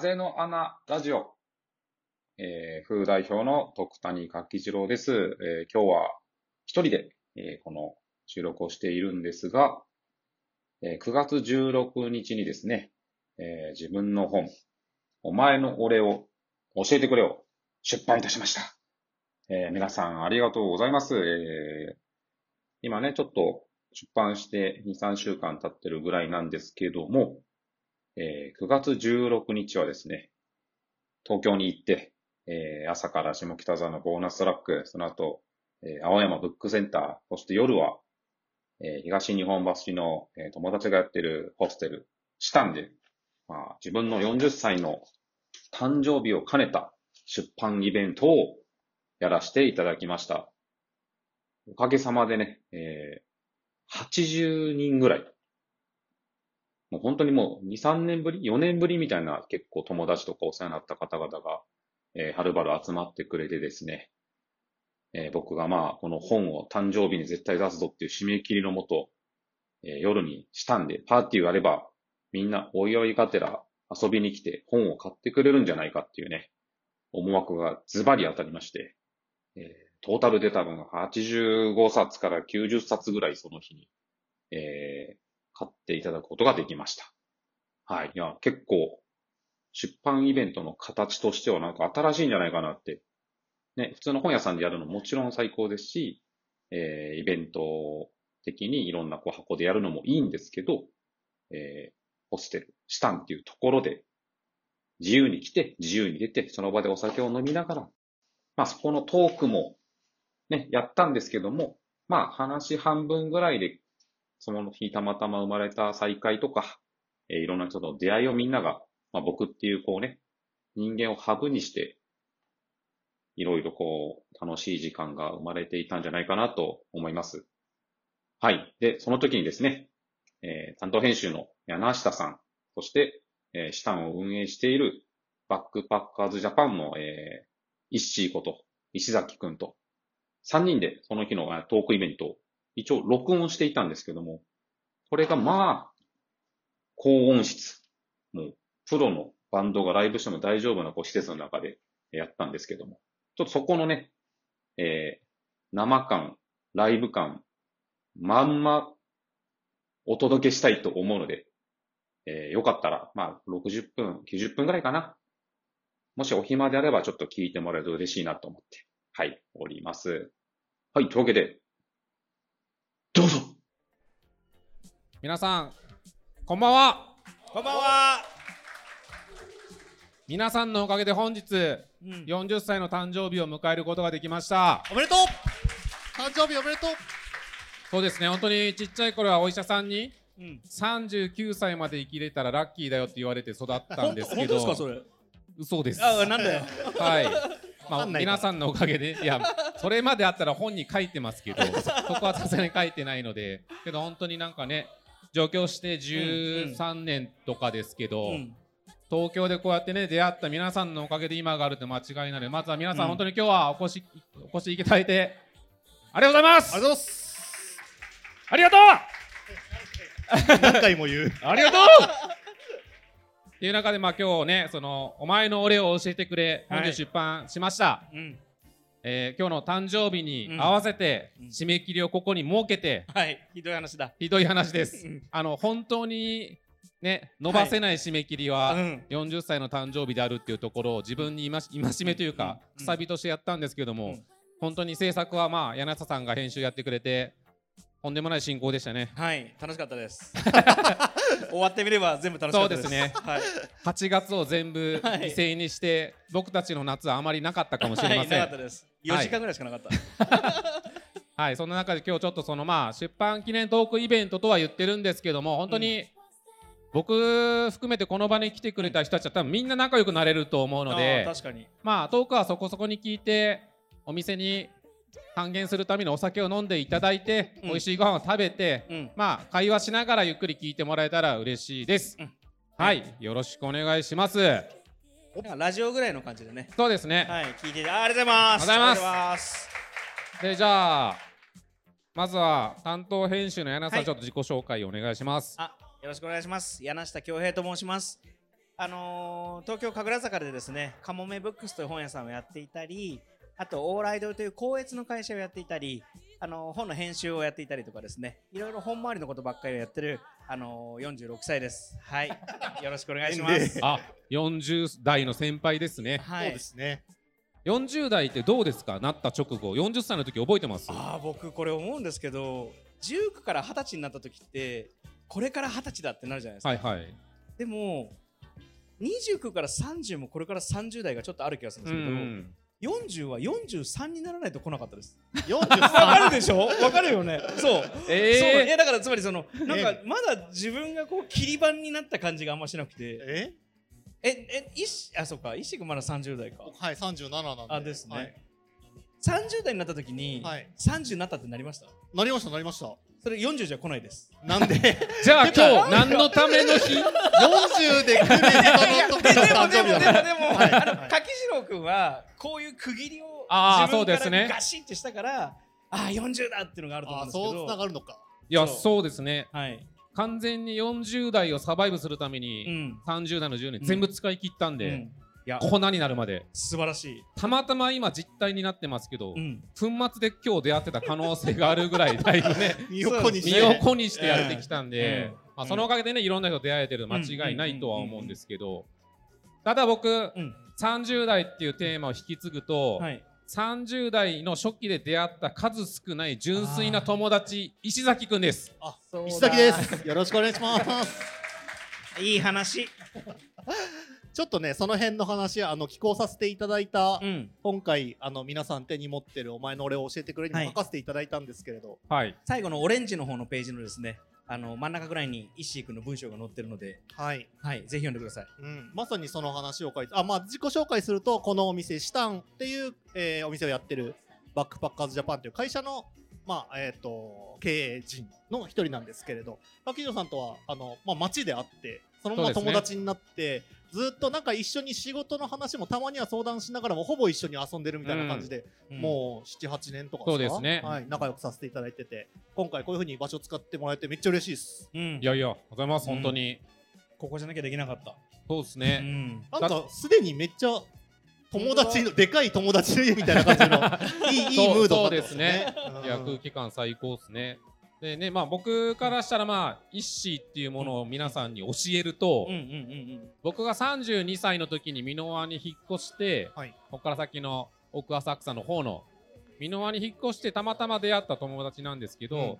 風の穴ラジオ、えー、副代表の徳谷柿次郎です。えー今日は一人で、えーこの収録をしているんですが、えー9月16日にですね、えー自分の本、お前の俺を教えてくれを出版いたしました。えー皆さんありがとうございます。えー今ね、ちょっと出版して2、3週間経ってるぐらいなんですけども、えー9月16日はですね、東京に行って、えー朝から下北沢のボーナストラック、その後、えー青山ブックセンター、そして夜は、えー東日本橋の、えー友達がやってるホステル、シタンで、まあ、自分の40歳の誕生日を兼ねた出版イベントをやらせていただきました。おかげさまでね、えー80人ぐらい、もう本当にもう2、3年ぶり ?4 年ぶりみたいな結構友達とかお世話になった方々が、えーはるばる集まってくれてですね、えー僕がまあ、この本を誕生日に絶対出すぞっていう締め切りのもと、えー夜にしたんで、パーティーをやれば、みんなおいおいがてら遊びに来て本を買ってくれるんじゃないかっていうね、思惑がズバリ当たりまして、えートータルで多分85冊から90冊ぐらいその日に、えーていただくことができました。はい。いや、結構、出版イベントの形としてはなんか新しいんじゃないかなって。ね、普通の本屋さんでやるのもちろん最高ですし、えーイベント的にいろんなこう箱でやるのもいいんですけど、えーホステル、シタンっていうところで、自由に来て、自由に出て、その場でお酒を飲みながら、まあそこのトークも、ね、やったんですけども、まあ話半分ぐらいで、その日たまたま生まれた再会とか、えーいろんな人との出会いをみんなが、まあ僕っていうこうね、人間をハブにして、いろいろこう、楽しい時間が生まれていたんじゃないかなと思います。はい。で、その時にですね、えー担当編集の柳下さん、そして、えー、シタンを運営しているバックパッカーズジャパンの、えー、イッシーこと、石崎くんと、3人でその日のトークイベントを一応録音していたんですけども、これがまあ、高音質。もう、プロのバンドがライブしても大丈夫なこう施設の中でやったんですけども、ちょっとそこのね、えー生感、ライブ感、まんまお届けしたいと思うので、えーよかったら、まあ、60分、90分ぐらいかな。もしお暇であればちょっと聞いてもらえると嬉しいなと思って、はい、おります。はい、というわけで、どうぞ皆さんこんばんはこんばんは。皆さんのおかげで本日うん40歳の誕生日を迎えることができましたおめでとう。誕生日おめでとう。そうですね本当にちっちゃい頃はお医者さんにうん。39歳まで生きれたらラッキーだよって言われて育ったんですけ本当ですかどそれ。嘘ですあ、なんだよ。はい まあ皆さんのおかげでいやそれまであったら本に書いてますけどそこはさすがに書いてないのでけど本当になんかね上京して13年とかですけど、うん。東京でこうやってね出会った皆さんのおかげで今があるって間違いないのでまずは皆さん、うん本当に今日はお越しお越しいただいてありがとうございますありがとうございます。ありがとう何回も言う。ありがとうっていう中でまあ今日ねそのお前の俺を教えてくれ本日出版しました、うん。えー今日の誕生日にうん。合わせてうん。締め切りをここに設けてはい。ひどい話だ。ひどい話です。うん。あの本当にね伸ばせない締め切りは、うん。40歳の誕生日であるっていうところを自分に戒戒めというか、うん。くさびとしてやったんですけども、うん。本当に制作はまあ柳下さんが編集やってくれてとんでもない進行でしたねはい。楽しかったです。終わってみれば全部楽しかったです。そうですねはい。8月を全部はい犠牲にして、僕たちの夏はあまりなかったかもしれません、はい、はないかったです。4時間ぐらいしかなかった。そんな中で今日ちょっとそのまあ出版記念トークイベントとは言ってるんですけども本当に、僕含めてこの場に来てくれた人たちは多分みんな仲良くなれると思うのであー確かに。まあトークはそこそこに聞いてお店に還元するためにお酒を飲んでいただいて、うん美味しいご飯を食べて、うん。まあ会話しながらゆっくり聞いてもらえたら嬉しいです、うんはいよろしくお願いしますラジオぐらいの感じでね。そうですね、はい。聞いてあありがとうございます。ありがとうございます。でじゃあまずは担当編集の柳さん、はいちょっと自己紹介お願いしますあ、よろしくお願いします。柳下恭平と申します。あのー東京神楽坂でですね、カモメブックスという本屋さんをやっていたり、あと、オーライドという高越の会社をやっていたり、あのー本の編集をやっていたりとかですね、いろいろ本周りのことばっかりをやってる、あのー46歳です。はい。よろしくお願いします。あ40代の先輩ですねはいそうで。すね。40代ってどうですか？なった直後40歳の時覚えてます？ああ、僕これ思うんですけど、19から20歳になった時って、これから20歳だってなるじゃないですか。はいはいでも、29から30もこれから30代がちょっとある気がするんうですけど、ん40は43にならないと来なかったです。わ43かるでしょ？わかるよね。そう。そうえいやだからつまりそのなんかえまだ自分がこう切り板になった感じがあんましなくてえ？ええいしあそうか石君まだ30代かはい、37なんで。あですね、はい。30代になった時に、はい30になったってなりました？なりました、なりました。それ40じゃ来ないです。なんで、じゃあ今日何のための日？40で来る人の時の誕生日でもでもでもだでも、はいあのはい。柿次郎君はこういう区切りをあー自分かそうですねらガシッてしたからああ40だっていうのがあると思うんあ、ですけどそうつながるのか。いやそうそうですねはい完全に40代をサバイブするためうにん、30代の10年うん全部使い切ったんで、うん、いや。粉になるまで。素晴らしい、たまたま今実体になってますけど、うん、粉末で今日出会ってた可能性があるぐらい だいぶね身を粉にし身て。を粉にしてやってきたんで、うんまあ、そのおかげでねいろんな人と出会えてる間違いないとは思うんですけど。ただ僕うん。30代っていうテーマを引き継ぐと、はい。30代の初期で出会った数少ない純粋な友達石崎くんです。あそうだ。石崎です。よろしくお願いします。いい話ちょっとね、その辺の話、あの、寄稿させていただいた、うん。今回、あの、皆さん手に持ってるお前の俺を教えてくれに書かせていただいたんですけれど、はい。最後のオレンジの方のページのですねあの真ん中ぐらいに石井君の文章が載ってるので。はい。はいぜひ読んでください。うん、まさにその話を書いて、あ、まあ、自己紹介すると、このお店、シタンっていう、えーお店をやってる、バックパッカーズジャパンという会社の、まあ、えっ、と、経営陣の一人なんですけれど、柿城さんとは、あの、まあ、街で会って、そのまま友達になって、ずっとなんか一緒に仕事の話もたまには相談しながらも、ほぼ一緒に遊んでるみたいな感じで、もう7、8年とかそうですね。はい、仲良くさせていただいてて、今回こういうふうに場所使ってもらえてめっちゃ嬉しいです。うん、うんいやいやありがとうございますうん。本当に、ここじゃなきゃできなかった、うそうですね、ん、なんかすでにめっちゃ友達のでかい友達の家みたいな感じのいいいいムードそうになってますですね。うん。いや空気感最高ですねでねまあ僕からしたらまあイッシーっていうものを皆さんに教えると、僕が32歳の時に箕輪に引っ越して、はい。ここから先の奥浅草の方の箕輪に引っ越してたまたま出会った友達なんですけど、うん。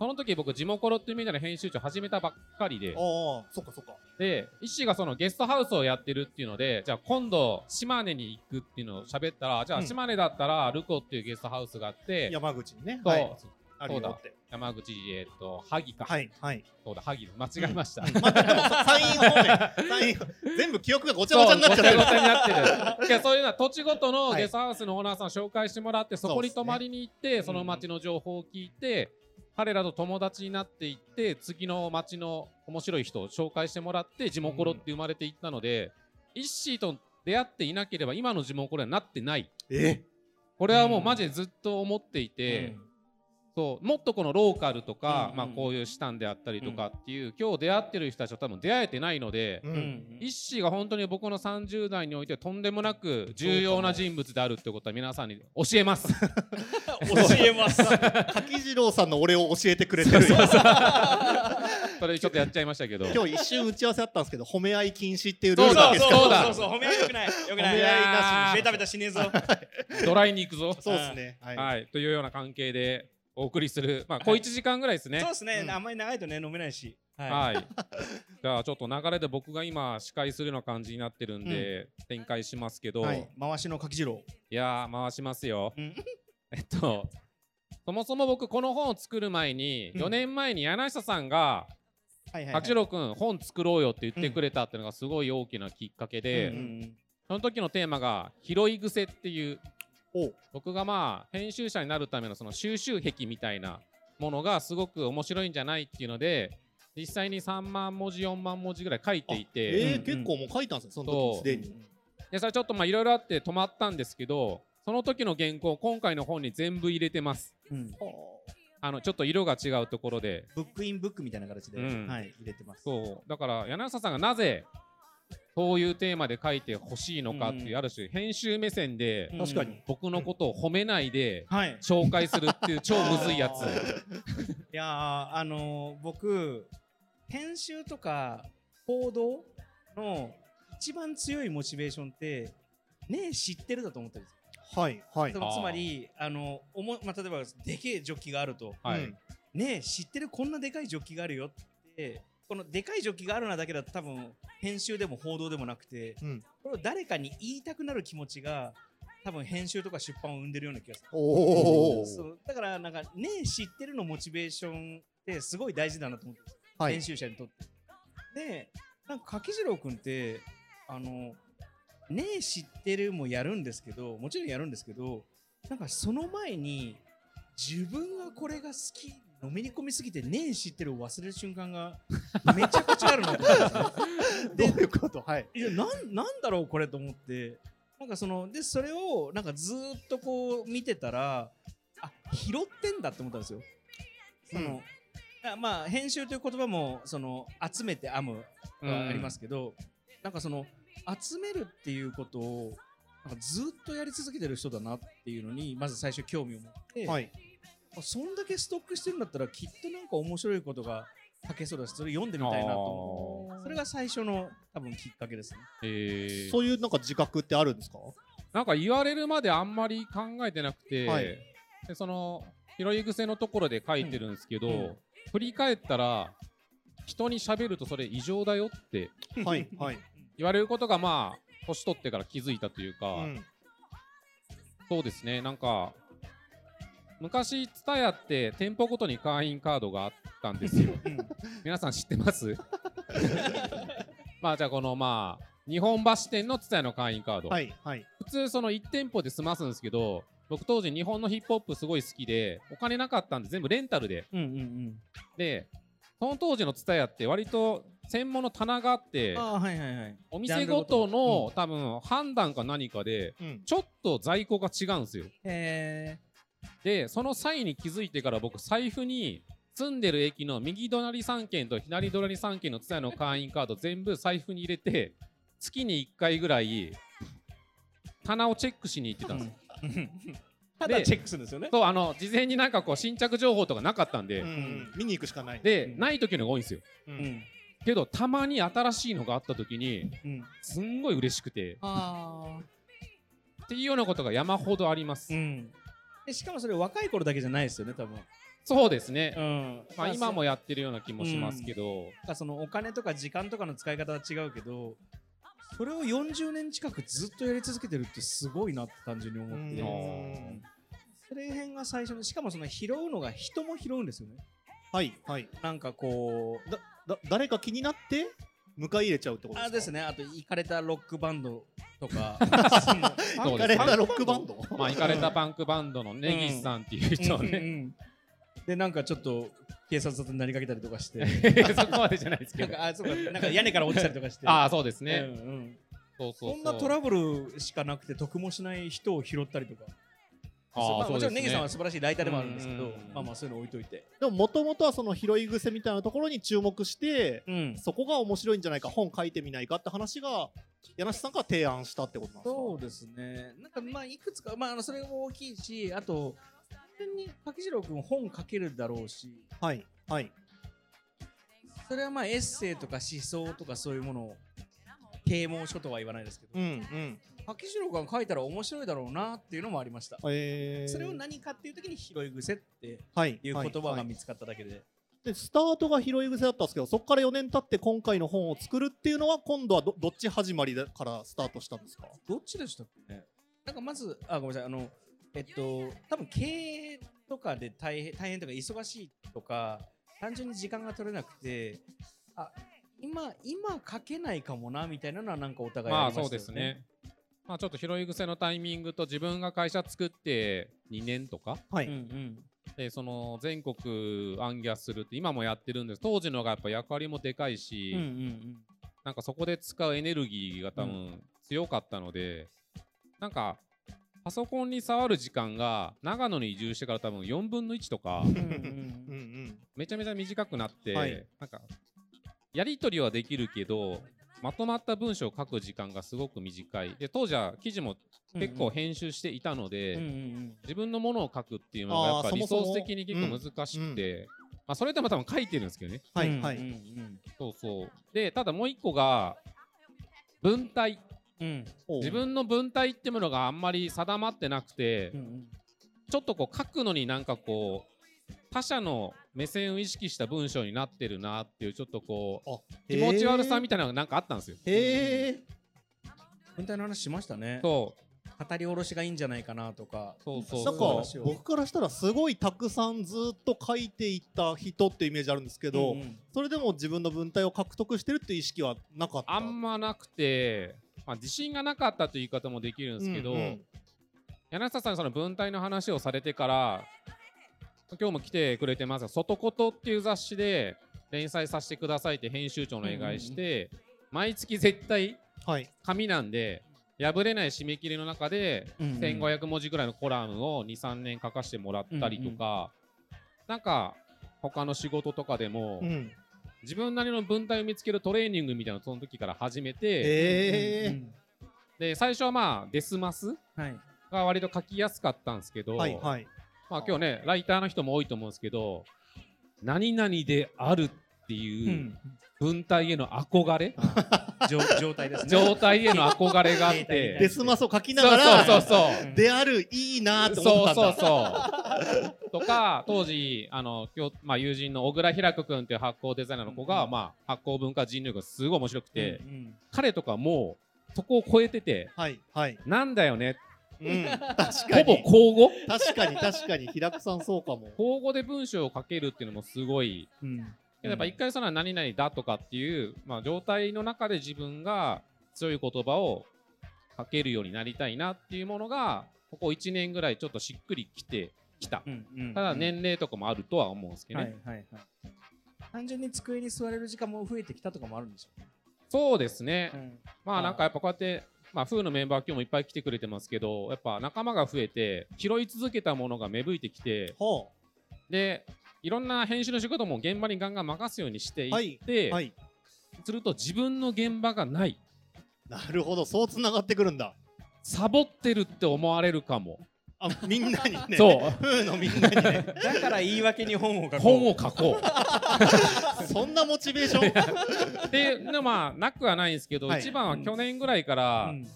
その時僕地元コロっていうメディアの編集長始めたばっかりでああそっかそっか。でイッシーがそのゲストハウスをやってるっていうのでじゃあ今度島根に行くっていうのを喋ったらじゃあうん。島根だったらルコっていうゲストハウスがあって、山口にね。そう。はい。あるよって山口えっ、と萩か、はいはい。そうだ萩間違えました、うん。まあでも山陰方面。山陰全部記憶がごちゃごちゃになっちゃってるごちゃごちゃになってる。いやそういうのは土地ごとのはい。ゲストハウスのオーナーさんを紹介してもらって、そこに泊まりに行ってそ,、うん。の町の情報を聞いて、彼らと友達になっていって次の町の面白い人を紹介してもらって地元コロって生まれていったので、イッシーと出会っていなければ今の地元コロにはなってない。え？これはもううん。マジでずっと思っていて、うんそうもっとこのローカルとか、うんまあ、こういうシタンであったりとかっていう、今日出会ってる人たちは多分出会えてないので、ううん。んイッシーが本当に僕の30代においてとんでもなく重要な人物であるってことは皆さんに教えます。教えます。柿次郎さんの俺を教えてくれてるそれちょっとやっちゃいましたけど。今日一瞬打ち合わせあったんですけど褒め合い禁止っていうルそうそうールだけですそうだ。そうそう褒め合いよくない。よくない。褒め合いなしベタベタしねえぞドライに行くぞ。そうですね。はい。はい、というような関係でお送りする、まあ、小1時間ぐらいですね。そう。ですね、うん。あんまり長いとね飲めないし。はい。はい。じゃあちょっと流れで僕が今司会するような感じになってるんで、展開しますけど、回しの柿次郎。やー回しますよ。うん。えっとそもそも僕この本を作る前に、うん。4年前に柳下さんがはいはい、はい、八郎くん本作ろうよって言ってくれたっていうのがすごい大きなきっかけで、その時のテーマが「拾い癖」っていう僕がまあ編集者になるためのその収集癖みたいなものがすごく面白いんじゃないっていうので実際に3万文字4万文字ぐらい書いていてえーうん結構もう書いたんですねその時すでに。でそれちょっとまあいろいろあって止まったんですけどその時の原稿今回の本に全部入れてます。うん。あのちょっと色が違うところで。ブックインブックみたいな形で、うん。はい、入れてます。そう。だから柳下さんがなぜそういうテーマで書いてほしいのかっていう、うん。ある種編集目線でうん。確かに。僕のことを褒めないではい。紹介するっていう超むずいやつ。いやーあのー僕編集とか報道の一番強いモチベーションってねえ知ってるだと思ってるんですよ。はいはい。つまりあのおも、まあ、例えばでけえジョッキがあると。はい。うん。ねえ知ってるこんなでかいジョッキがあるよってこのでかいジョッキがあるなだけだと多分編集でも報道でもなくてうん。これを誰かに言いたくなる気持ちが多分編集とか出版を生んでるような気がする。おおそう。だからなんかねえ知ってるのモチベーションってすごい大事だなと思って。るはい。編集者にとって。で、なんか柿次郎君って、あの、ねえ知ってるもやるんですけど、もちろんやるんですけど、なんかその前に、自分がこれが好き、のめり込みすぎてねえ知ってるを忘れる瞬間が めちゃくちゃあるなと思って。どういうこと？はい。いやなんなんだろうこれと思って。なんかそのでそれをなんかずーっとこう見てたらあ拾ってんだって思ったんですよ。その、あまあ編集という言葉もその集めて編むはありますけど、なんかその集めるっていうことをなんかずっとやり続けてる人だなっていうのにまず最初興味を持って、はいあそんだけストックしてるんだったらきっとなんか面白いことが書けそうだしそれ読んでみたいなと思ってそれが最初の多分きっかけですね。えー。そういうなんか自覚ってあるんですか？なんか言われるまであんまり考えてなくて、はい。でその拾い癖のところで書いてるんですけど、うん。うん振り返ったら人に喋るとそれ異常だよってはいはい。言われることがまあ年取ってから気づいたというか、うん。そうですね。なんか昔 TSUTAYA って店舗ごとに会員カードがあったんですよ。うん。皆さん知ってます？まあじゃあこのまあ日本橋店の TSUTAYA の会員カード、はいはい。普通その1店舗で済ますんですけど僕当時日本のヒップホップすごい好きでお金なかったんで全部レンタルで。うんうんうん。でその当時の TSUTAYA って割と専門の棚があってはいはいはい。お店ごとジャンルの。多分判断か何かでうん。ちょっと在庫が違うんですよ。へでその際に気づいてから僕財布に住んでる駅の右隣3軒と左隣3軒の TSUTAYA の会員カード全部財布に入れて月に1回ぐらい棚をチェックしに行ってたんです。よえただチェックするんですよね。そうあの事前になんかこう新着情報とかなかったんで、うん。うん。見に行くしかない。で、うん。ない時のが多いんですよ。ううん。んけどたまに新しいのがあった時にうん。すんごい嬉しくて。ああっていうようなことが山ほどあります、うん。でしかもそれ若い頃だけじゃないですよね多分。そうですね、うん。まあ、今もやってるような気もしますけど、なんかそのお金とか時間とかの使い方は違うけどそれを40年近くずっとやり続けてるってすごいなって単純に思って。うん。それ辺が最初のしかもその拾うのが人も拾うんですよね。はいはい。なんかこうだだ誰か気になって迎え入れちゃうってことですか？あですね。あとイカれたロックバンドとか。そうです行かれたロックバンド？まあ、行かれたパンクバンドのネギスさんっていう人をうんうんね、うん。でなんかちょっと警察沙汰になりかけたりとかして。そこまでじゃないですけど。なんかあそうか。なんか屋根から落ちたりとかして。ああそうですね、うんうん。そうそうんなトラブルしかなくて得もしない人を拾ったりとか。あもちろんそうですね。ネギさんは素晴らしいライターでもあるんですけどうんまあまあそういうの置いといて。でももともとはその拾い癖みたいなところに注目してうん。そこが面白いんじゃないか本書いてみないかって話が柳瀬さんが提案したってことなんですか？そうですね。なんかまあいくつかまああのそれも大きいしあと単純に柿次郎君本書けるだろうし。はいはい。それはまあエッセイとか思想とかそういうものを啓蒙書とは言わないですけど。うんうん。柿次郎君が書いたら面白いだろうなっていうのもありました。えー、それを何かっていう時に拾い癖ってはいいう言葉はいはいが見つかっただけででスタートが拾い癖だったんですけどそこから4年経って今回の本を作るっていうのは今度はどどっち始まりだからスタートしたんですか？どっちでしたっけ？ねなんかまず、あ、ごめんなさい、あの、えっと、多分経営とかで大変、大変とか忙しいとか、単純に時間が取れなくて、あ、今、今書けないかもな、みたいなのはなんかお互いまあありましたよそうですね。まあちょっと拾い癖のタイミングと自分が会社作って2年とか？はい、うんうん。でその全国アンギャするって今もやってるんです。当時のがやっぱ役割もでかいし、うんうんなんかそこで使うエネルギーが多分強かったので、なんかパソコンに触る時間が長野に移住してから多分4分の1とかうん。うんうん。うん めちゃめちゃ短くなって、はい。なんかやり取りはできるけどまとまった文章を書く時間がすごく短い。で当時は記事も結構編集していたので、うんうん自分のものを書くっていうのがやっぱリソース的に結構難しくて、まあ、それでも多分書いてるんですけどね。はいはい。うんそうそう。でただもう一個が文体。自分の文体ってものがあんまり定まってなくて、うんうん。ちょっとこう書くのになんかこう他者の目線を意識した文章になってるなっていうちょっとこうあ気持ち悪さみたたいなのがなんかあったんですよ。へえ。文体の話しましたねそう語り下ろしがいいんじゃないかなとかそうそうそう僕からしたらすごいたくさんずっと書いていた人ってイメージあるんですけど、うんうんそれでも自分の文体を獲得してるっていう意識はなかった。あんまなくて、まあ、自信がなかったという言い方もできるんですけど、うんうん柳下さんにその文体の話をされてから今日も来てくれてますが「外こと」っていう雑誌で連載させてくださいって編集長のお願いして、毎月絶対はい。紙なんで破れない締め切りの中でうんうん1500文字ぐらいのコラムを23年書かせてもらったりとか、なんか他の仕事とかでも、うん。自分なりの文体を見つけるトレーニングみたいなのをその時から始めて、へえ。うんで最初はまあデスマスはいが割と書きやすかったんですけど、はいはい。まあ今日ねライターの人も多いと思うんですけど何々であるっていう文体への憧れ、状状態ですね。状態への憧れがあって。にデスマスを書きなそうがら、そうそうそうう。んであるいいなと思そうったんそうだ。そう。とか当時あの今日、まあ、友人の小倉平子君っていう発酵デザイナーの子が、うんまあ、発酵文化人類がすごい面白くて、うん彼とかもうそこを超えててはいはい。なんだよねうん。確かほぼに。口語？確かに確かに。平久さんそうかも。口語で文章を書けるっていうのもすごい。うん。やっぱ一回その何々だとかっていう、まあ、状態の中で自分が強い言葉を書けるようになりたいなっていうものがここ1年ぐらいちょっとしっくりきてきた。うんうんただ年齢とかもあるとは思うんですけどはね、いはいはい。単純に机に座れる時間も増えてきたとかもあるんでしょうね。そうですね、うん。まあなんかやっぱこうやって、まあ、フーのメンバー今日もいっぱい来てくれてますけどやっぱ仲間が増えて拾い続けたものが芽吹いてきてほでいろんな編集の仕事も現場にガンガン任すようにしていう。って、はい。はい。すると自分の現場がないなるほど。そうつながってくるんだ。サボってるって思われるかも、あ、みんなにね。そう。ふうのみんなにね。だから言い訳に本を書こう。本を書こう。そんなモチベーション？っていうのまあなくはないんですけど、はい。一番は去年ぐらいから、うん。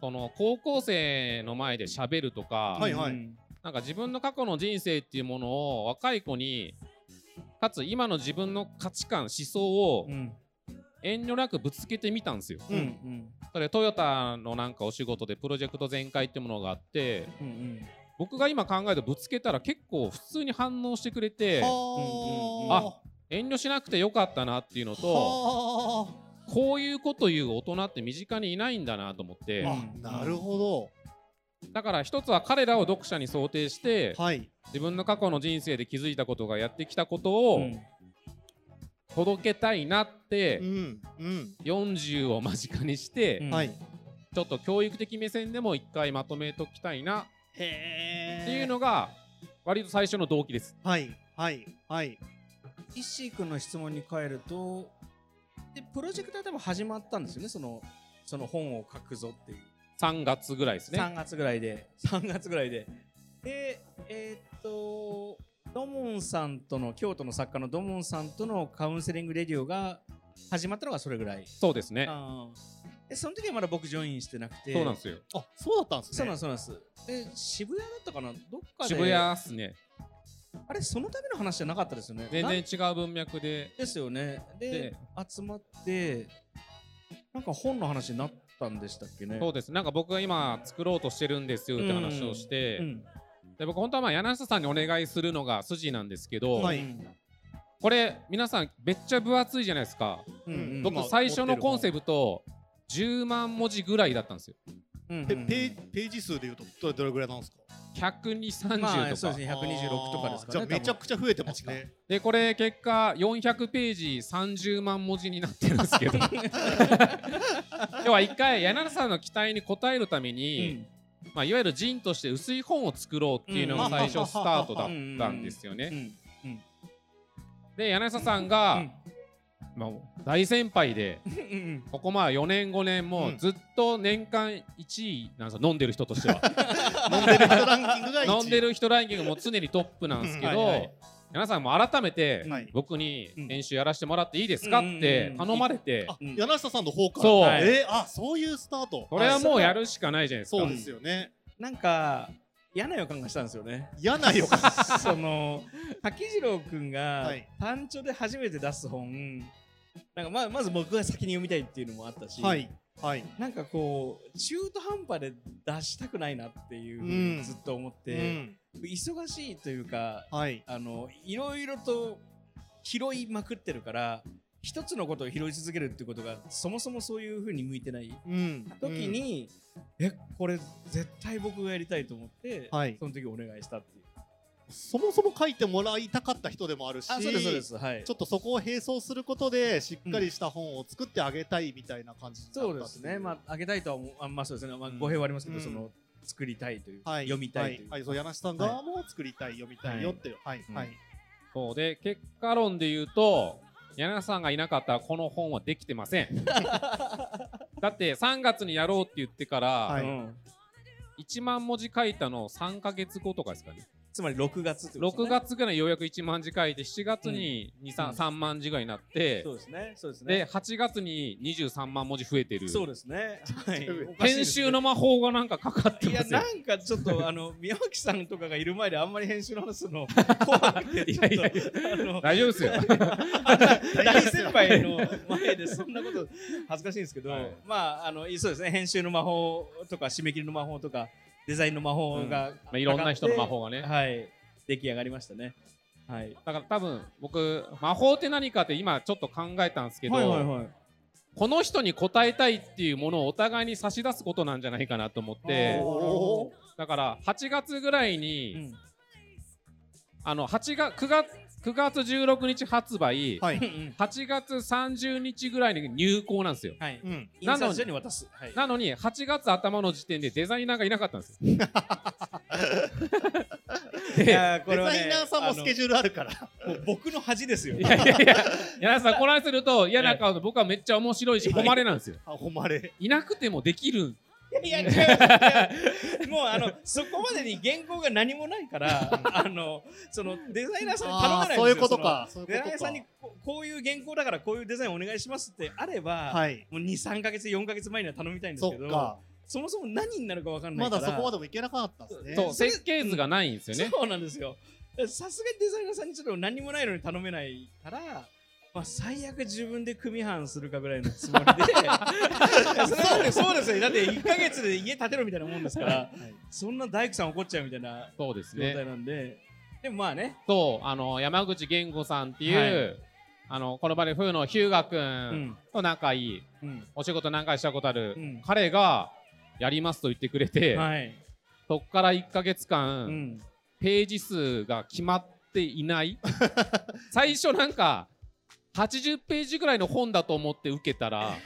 その高校生の前で喋るとか、はいはい。うん。なんか自分の過去の人生っていうものを若い子にかつ今の自分の価値観思想をうん遠慮なくぶつけてみたんですよ。うんうんそれトヨタのなんかお仕事でプロジェクト全開ってものがあってうんうん僕が今考えてぶつけたら結構普通に反応してくれては遠慮しなくてよかったなっていうのあ。とはこういうこと言う大人って身近にいないんだなと思ってあ。うんあ、なるほだから一つは彼らを読者に想定してど。はい。自分の過去の人生で気づいたことがやってきたことをうん届けたいなってうん。うん。40を間近にして、うんはい。ちょっと教育的目線でも一回まとめときたいな。っていうのが割と最初の動機です。はい。はい。はい。石井君の質問に変えるとでプロジェクトは多分始まったんですよねそのその本を書くぞっていう3月ぐらいですね。3月ぐらいで3月ぐらいででえーっとドモンさんとの京都の作家のドモンさんとのカウンセリングレディオが始まったのがそれぐらいそうですね。でその時はまだ僕ジョインしてなくてそうなんですよ。あ、そうだったんですね。そうなんですそうなんですで渋谷だったかな？どっかで渋谷っすね。あれそのための話じゃなかったですよね全な然違う文脈で。ですよねでで集まってなんか本の話になったんでしたっけねそうです。なんか僕が今作ろうとしてるんですよって話をして、うんで僕本当はまあ柳下さんにお願いするのが筋なんですけど、はい。うんこれ皆さんめっちゃ分厚いじゃないですか。うんうん。僕今最初のコンセププト10万文字ぐらいだったんですよ。うんペペーページ数でいうとどれどれぐらいなんですか？120、ま30とか。あそうですね。126とかですかねじゃあめちゃくちゃ増えてますね。でこれ結果400ページ30万文字になってるんですけど。要は一回柳田さんの期待に応えるために、まあ、いわゆる人として薄い本を作ろうっていうのが最初スタートだったんですよね。で柳田さんが、うん。まあ、大先輩でここまあ4年5年もうんずっと年間1位なんですよ飲んでる人としては。飲んでる人ランキングが1位。飲んでる人ランキングも常にトップなんですけど、皆さんも改めてはい。僕にうん。編集やらせてもらっていいですか？って頼まれて、あうん。柳下さんの方からそう。はい。えーあそういうスタート。これはもうやるしかないじゃないですか。そうですよね。なんか嫌な予感がしたんですよね。嫌な予感。その柿次郎くんがはい。単調で初めて出す本。なんかままず僕が先に読みたいっていうのもあったし、はいはい。なんかこう中途半端で出したくないなっていうふううん。にずっと思っうて、ん。忙しいというかはい。あのいろいろと拾いまくってるから一つのことを拾い続けるってことがそもそもそういうふうに向いてないうん。時に、えこれ絶対僕がやりたいと思って、はい。その時お願いしたっていうそもそも書いてもらいたかった人でもあるしはい。ちょっとそこを並走することでしっかりした本を作ってあげたいみたいな感じそうですね。まああげたいとは思う。あまあそうですね、語弊はありますけど、うん。その作りたいという、はい、読みたいという、はい、はい。そう柳下さん側も作りたい、読みたいよっていう。はい。そう。で結果論で言うと柳さんがいなかったらこの本はできてません。だって3月にやろうって言ってから、はい。うん。1万文字書いたの3ヶ月後とかですかね。つまり6月ってこと6ですね。月ぐらいにようやく1万字書いて7月に2、うん。3 3万字ぐらいになって、そうですね。そうですね。で8月に23万文字増えてる。そうですね、はい、編集の魔法がなんかかかっていやますよ。なんかちょっとあの宮脇さんとかがいる前であんまり編集の話するの 怖くていやいや大丈夫ですよ。大先輩の前でそんなこと恥ずかしいんですけど、はい。まああのそうですね。編集の魔法とか締め切りの魔法とかデザインの魔法が、まあ、いろんな人の魔法がね。はい。出来上がりましたね。はい。だから多分僕魔法って何かって今ちょっと考えたんですけど、はいはいはい。この人に答えたいっていうものをお互いに差し出すことなんじゃないかなと思っておだから8月ぐらいーに、うん。あの8月9月9月16日発売、はい。うん8月30日ぐらいに入稿なんですよ。はい。うん。印刷所に渡す。はい。なのに8月頭の時点でデザイナーがいなかったんです。よいやーこデれはねザイナーさんもスケジュールあるから。僕の恥ですよ。いやいやいや柳さんこれすると嫌な顔で僕はめっちゃ面白いしはい。誉れなんですよ。あ誉れ。いなくてもできるいや違う違う。もうあのそこまでに原稿が何もないからあのそのデザイナーさんに頼まないんですよ。そういうことか。そのそういうことか。デザイナーさんにここういう原稿だからこういうデザインお願いしますってあれば、はい。もう23か月4か月前には頼みたいんですけどそもそも何になるか分かんないまから。だそこまでもいけなかったんですね。そう設計図がないんですよね。そうなんですよ。さすがにデザイナーさんにちょっと何もないのに頼めないからまあ、最悪自分で組版するかぐらいのつもりで。それはねそうですよだって1か月で家建てろみたいなもんですから。はい。そんな大工さん怒っちゃうみたいなそうです状態ねなんで、でもまあね、そうあの山口健吾さんっていう、はい。あのこの場で風の日向くうん。んと仲いい、うん。お仕事何回したことある、うん。彼がやりますと言ってくれて、はい。そっから1ヶ月間、うん、ページ数が決まっていない。最初なんか80ページぐらいの本だと思って受けたら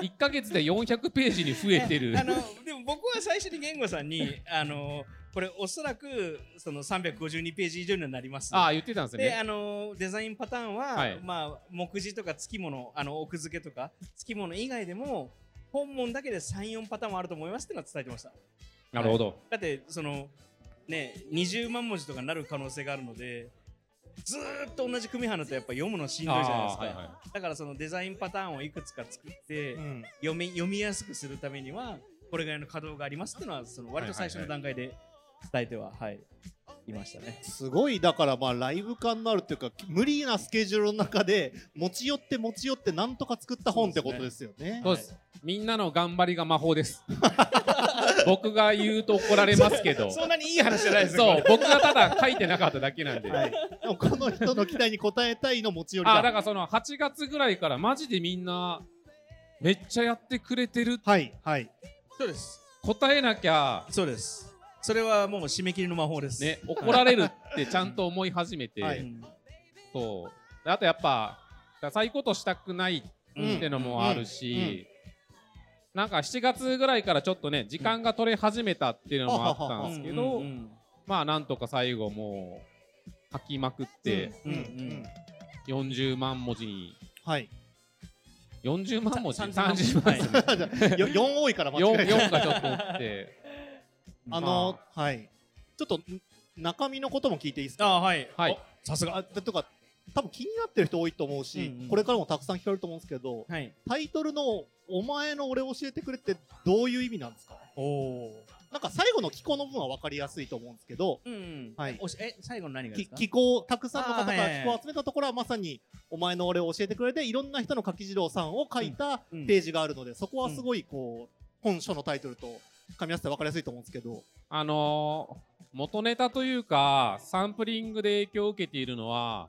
1ヶ月で400ページに増えてる。あのでも僕は最初に言語さんにあのこれおそらくその352ページ以上にはなります。ああ言ってたんですよでねあのデザインパターンは、はい。まあ目次とか付き物あの奥付けとか付き物以外でも本文だけで34パターンもあると思いますってのは伝えてました。なるほど、だってそのね20万文字とかになる可能性があるのでずーっと同じ組版だとやっぱ 読むのしんどいじゃないですか、はいはだからそのデザインパターンをいくつか作って、うん。読み読みやすくするためにはこれぐらいの稼働がありますっていうのはその割と最初の段階で伝えては、はいいましたね。すごいだからまあライブ感のあるっていうか無理なスケジュールの中で持ち寄って持ち寄ってなんとか作った本ってことですよね。そうです、みんなの頑張りが魔法です 僕が言うと怒られますけど そんなにいい話じゃないですよ。そう僕がただ書いてなかっただけなんで、はい、でもこの人の期待に応えたいの持ち寄りだ。あだからその8月ぐらいからマジでみんなめっちゃやってくれてるはいはい。そうです。答えなきゃそうです。それはもう締め切りの魔法です。ね怒られるってちゃんと思い始めて、はいうんそうであとやっぱそういうことしたくないってのもあるし、うんうんなんか7月ぐらいからちょっとね時間が取れ始めたっていうのもあったんですけど、まあなんとか最後もう書きまくってうんうん40万文字に。はい。40万文字？さ30万。字じゃあよ4多いから間違4えた。4がちょっと多くて。あの、はい。ちょっとん中身のことも聞いていいですか？あはい。はい。おさすが。とか多分気になってる人多いと思うし、うんうん。これからもたくさん聞かれると思うんですけどはい。タイトルの「お前の俺教えてくれ」ってどういう意味なんですか？おおなんか最後の気候の部分は分かりやすいと思うんですけどうんはい。おしえ最後の何ができすか？気候たくさんの方から気候を集めたところはまさに「お前の俺を教えてくれ」でいろんな人の柿次郎さんを書いたうん。ページがあるのでそこはすごいこう本書のタイトルと噛み合わせて分かりやすいと思うんですけど。あのー元ネタというかサンプリングで影響を受けているのは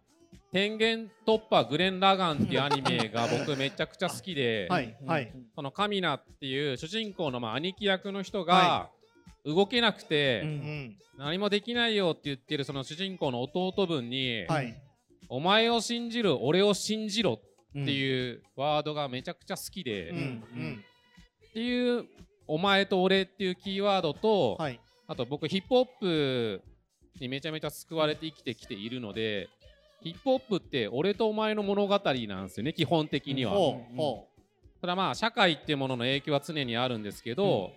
天元突破グレン・ラガンっていうアニメが僕めちゃくちゃ好きで、はいはい。そのカミナっていう主人公のまあ兄貴役の人が動けなくて、何もできないよって言ってるその主人公の弟分に、はい。お前を信じる俺を信じろっっていうワードがめちゃくちゃ好きで、うんうん。っていうお前と俺っていうキーワードと、はい。あと僕ヒップホップにめちゃめちゃ救われて生きてきているのでヒップホップって俺とお前の物語なんですよね基本的には。ほうほそれはまあ社会っていうものの影響は常にあるんですけど、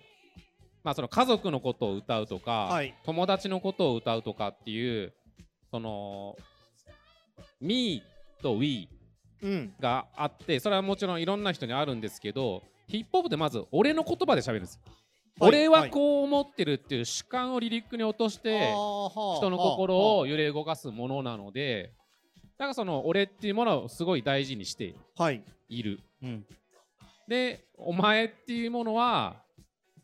まあその家族のことを歌うとか、はい。友達のことを歌うとかっていうその me と we ううん。があってそれはもちろんいろんな人にあるんですけどヒップホップでまず俺の言葉で喋るんですよ。はい俺はこう思ってるっていう主観をリリックに落として人人の心を揺れ動かすものなのでだからその俺っていうものをすごい大事にしてはい。いる。うん。で、お前っていうものは、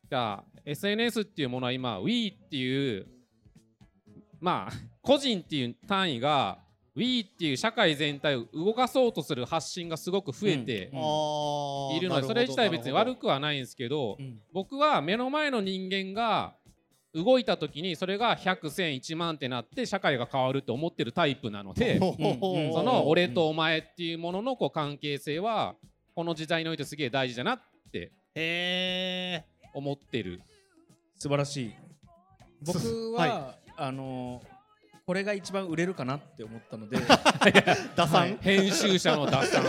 じゃあ、SNS っていうものは今、We っていう、まあ、個人っていう単位が、We っていう社会全体を動かそうとする発信がすごく増えているので、それ自体別に悪くはないんですけどう、ん。僕は目の前の人間が動いた時にそれが100、1000、1万ってなって社会が変わると思ってるタイプなので、その俺とお前っていうもののこう関係性は、この時代においてすげえ大事だなってへえ。思ってる。素晴らしい。僕は、はあのこれが一番売れるかなって思ったので 打算、はい。編集者の打算。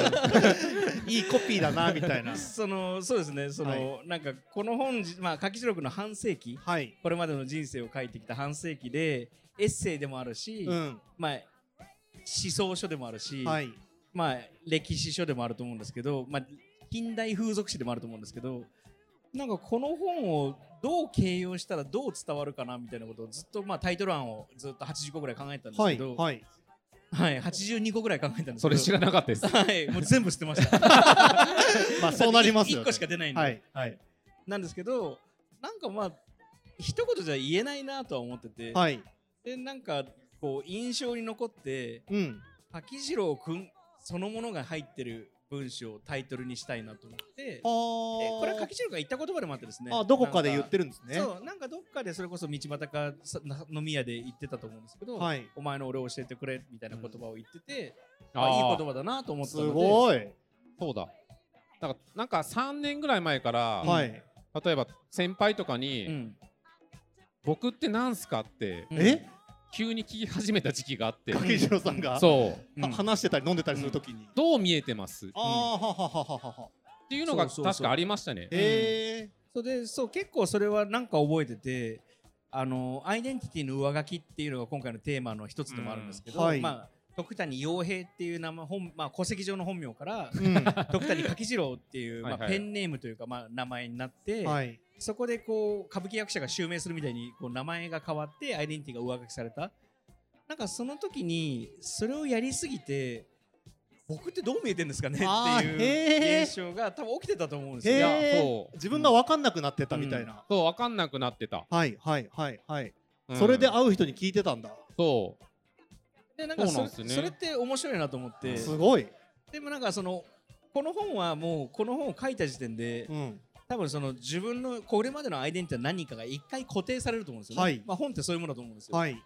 い、いコピーだなみたいな。そのそうですね。その、なんかこの本じまあ柿次郎君の半世紀はい。これまでの人生を書いてきた半世紀でエッセイでもあるし、うん。まあ思想書でもあるし、はい。まあ歴史書でもあると思うんですけど、まあ近代風俗史でもあると思うんですけど、なんかこの本をどう形容したらどう伝わるかなみたいなことをずっとまあタイトル案をずっと80個ぐらい考えたんですはいけど、はいはい、82個ぐらい考えたんですけど、それ知らなかったです。はい、もう全部捨てました。まあそうなりますよ、ね、1個しか出ないんで、はいはい。なんですけど、なんかまあ一言じゃ言えないなとは思ってて、はい。でなんかこう印象に残ってうん。柿次郎くんそのものが入ってる文章をタイトルにしたいなと思って。あえーこれは柿次郎が言った言葉でもあってですね。あどこかで言ってるるんですね。そうなんかどっかでそれこそ道端かさな飲み屋で言ってたと思うんですけど、はい。お前の俺を教えてくれみたいな言葉を言ってて、ああいいー言葉だなと思ったすので。ごい、そうだ。だからなんか3年ぐらい前から、はい。例えば先輩とかに、うん。僕ってなんすかってうんえ？急に聞き始めた時期があって、柿次郎さんが？そう。うん。は話してたり飲んでたりするときに、どう見えてます？っああはははははは。ていうのが確かありましたね。へえそれでそう結構それはなんか覚えててあのアイデンティティの上書きっていうのが今回のテーマの一つでもあるんですけど、うんはい。まあ徳谷洋平っていう名前本、まあ、戸籍上の本名からうん。徳谷柿次郎っていう、まあ、ペンネームというか、まあ、名前になって、はい。そこでこう歌舞伎役者が襲名するみたいにこう名前が変わってアイデンティティが上書きされた。なんかその時にそれをやりすぎて僕ってどう見えてんですかねっていう現象が多分起きてたと思うんですよ。そう。自分が分かんなくなってたみたいな、そう分かんなくなってた。はいはいはいはい、うん。それで会う人に聞いてたんだ。そうでなんかそれそうなんですよね。それって面白いなと思って。すごい、でもなんかそのこの本はもうこの本を書いた時点でうん、多分その自分のこれまでのアイデンティティは何かが一回固定されると思うんですよね、はい。まあ、本ってそういうものだと思うんですよ、はい。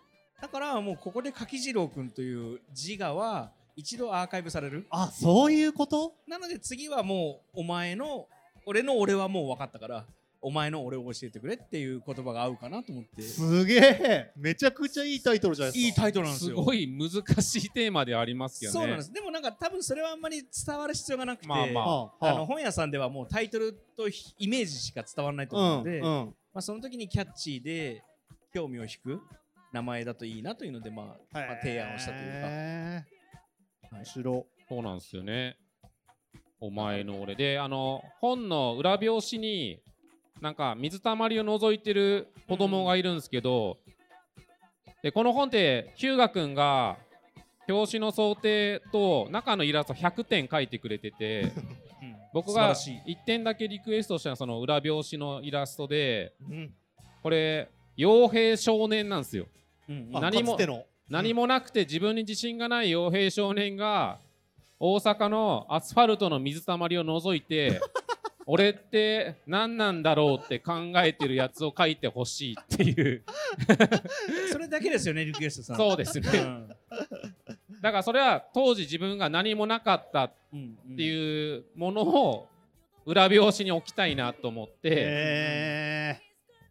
だからもうここで柿次郎君という自我は一度アーカイブされる。あそういうこと？なので次はもうお前の俺の俺はもう分かったからお前の俺を教えてくれっていう言葉が合うかなと思って。すげえ。めちゃくちゃいいタイトルじゃないですか。いいタイトルなんですよ。すごい難しいテーマではありますけどね。そうなんです。でもなんか多分それはあんまり伝わる必要がなくて、まあまはあ。はあの本屋さんではもうタイトルとイメージしか伝わらないと思うので、うんうん。まあ、その時にキャッチーで興味を引く名前だといいなというので、まあまあ、提案をしたというか。へー。面白そうなんですよね。お前の俺。で、あの、本の裏表紙に、なんか水たまりを覗いてる子供がいるんですけど、で、この本って、ヒューガ君が、表紙の想定と中のイラスト100点描いてくれてて、僕が素晴らしい。1点だけリクエストしたのはその裏表紙のイラストで、うん。これ、傭兵少年なんですよ。うん。あ何も何もなくて自分に自信がない傭兵少年が大阪のアスファルトの水たまりを覗いて 俺って何なんだろうって考えてるやつを書いてほしいっていう。それだけですよねリクエストさん。そうですね。うん。だからそれは当時自分が何もなかったっうんていうものを裏表紙に置きたいなと思って。へ